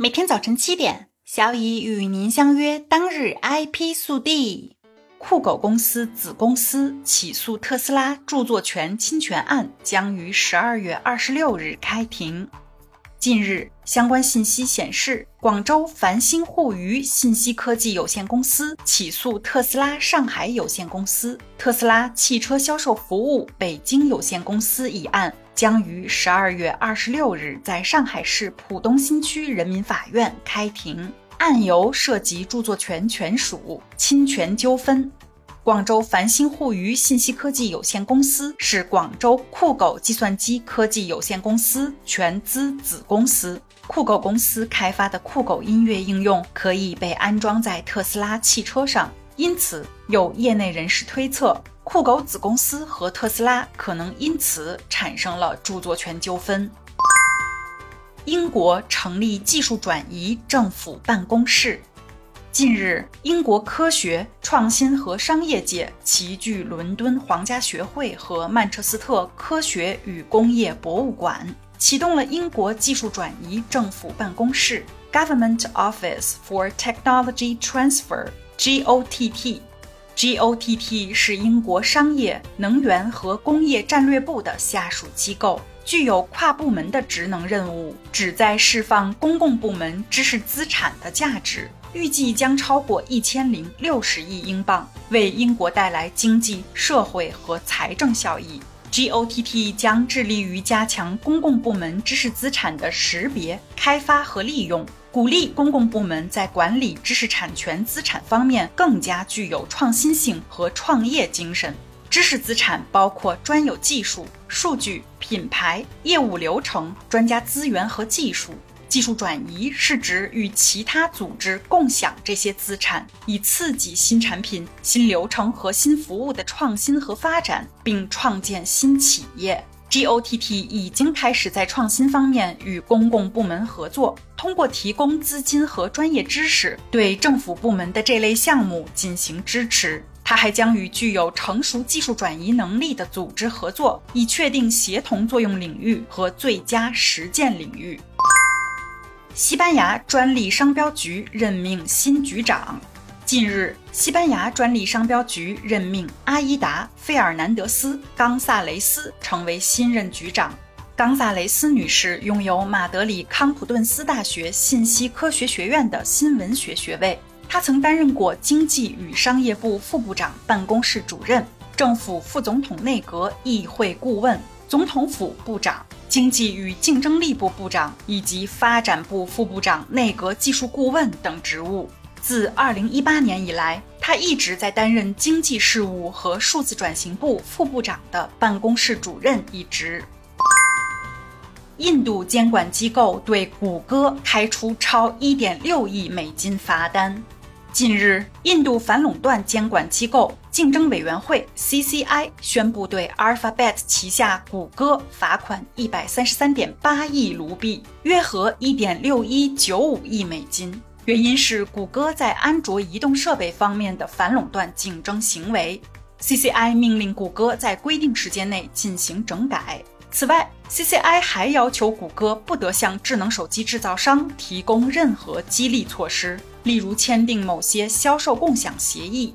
每天早晨七点，小乙与您相约。当日 IP 速递：酷狗公司子公司起诉特斯拉著作权侵权案将于十二月二十六日开庭。近日，相关信息显示，广州繁星互娱信息科技有限公司起诉特斯拉上海有限公司、特斯拉汽车销售服务北京有限公司一案。将于十二月二十六日在上海市浦东新区人民法院开庭，案由涉及著作权权属侵权纠纷。广州繁星互娱信息科技有限公司是广州酷狗计算机科技有限公司全资子公司。酷狗公司开发的酷狗音乐应用可以被安装在特斯拉汽车上，因此有业内人士推测。酷狗子公司和特斯拉可能因此产生了著作权纠纷。英国成立技术转移政府办公室。近日，英国科学、创新和商业界齐聚伦敦皇家学会和曼彻斯特科学与工业博物馆，启动了英国技术转移政府办公室 （Government Office for Technology Transfer，GOTT）。GOTT 是英国商业、能源和工业战略部的下属机构，具有跨部门的职能任务，旨在释放公共部门知识资产的价值，预计将超过一千零六十亿英镑，为英国带来经济社会和财政效益。GOTT 将致力于加强公共部门知识资产的识别、开发和利用。鼓励公共部门在管理知识产权资产方面更加具有创新性和创业精神。知识资产包括专有技术、数据、品牌、业务流程、专家资源和技术。技术转移是指与其他组织共享这些资产，以刺激新产品、新流程和新服务的创新和发展，并创建新企业。GOTT 已经开始在创新方面与公共部门合作，通过提供资金和专业知识，对政府部门的这类项目进行支持。它还将与具有成熟技术转移能力的组织合作，以确定协同作用领域和最佳实践领域。西班牙专利商标局任命新局长。近日，西班牙专利商标局任命阿伊达·费尔南德斯·冈萨雷斯成为新任局长。冈萨雷斯女士拥有马德里康普顿斯大学信息科学学院的新闻学学位。她曾担任过经济与商业部副部长办公室主任、政府副总统内阁议会顾问、总统府部长、经济与竞争力部部长以及发展部副部长内阁技术顾问等职务。自2018年以来，她一直在担任经济事务和数字转型部副部长的办公室主任一职。印度监管机构对谷歌开出超1.6亿美金罚单。近日，印度反垄断监管机构竞争委员会 （CCI） 宣布对 Alphabet 旗下谷歌罚款133.8亿卢比，约合1.6195亿美金。原因是谷歌在安卓移动设备方面的反垄断竞争行为。CCI 命令谷歌在规定时间内进行整改。此外，CCI 还要求谷歌不得向智能手机制造商提供任何激励措施，例如签订某些销售共享协议。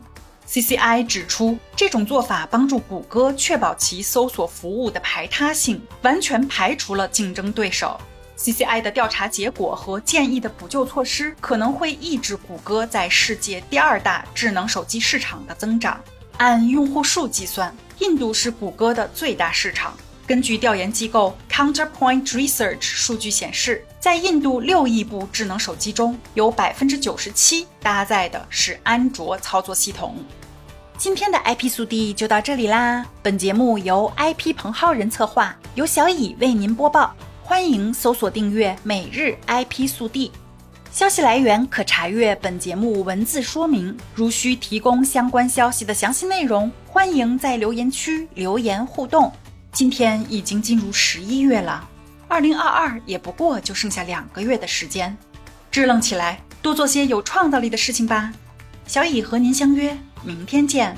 CCI 指出，这种做法帮助谷歌确保其搜索服务的排他性，完全排除了竞争对手。CCI 的调查结果和建议的补救措施可能会抑制谷歌在世界第二大智能手机市场的增长。按用户数计算，印度是谷歌的最大市场。根据调研机构 Counterpoint Research 数据显示，在印度六亿部智能手机中，有百分之九十七搭载的是安卓操作系统。今天的 IP 速递就到这里啦。本节目由 IP 彭浩人策划，由小乙为您播报。欢迎搜索订阅每日 IP 速递，消息来源可查阅本节目文字说明。如需提供相关消息的详细内容，欢迎在留言区留言互动。今天已经进入十一月了，二零二二也不过就剩下两个月的时间，支棱起来，多做些有创造力的事情吧。小乙和您相约明天见。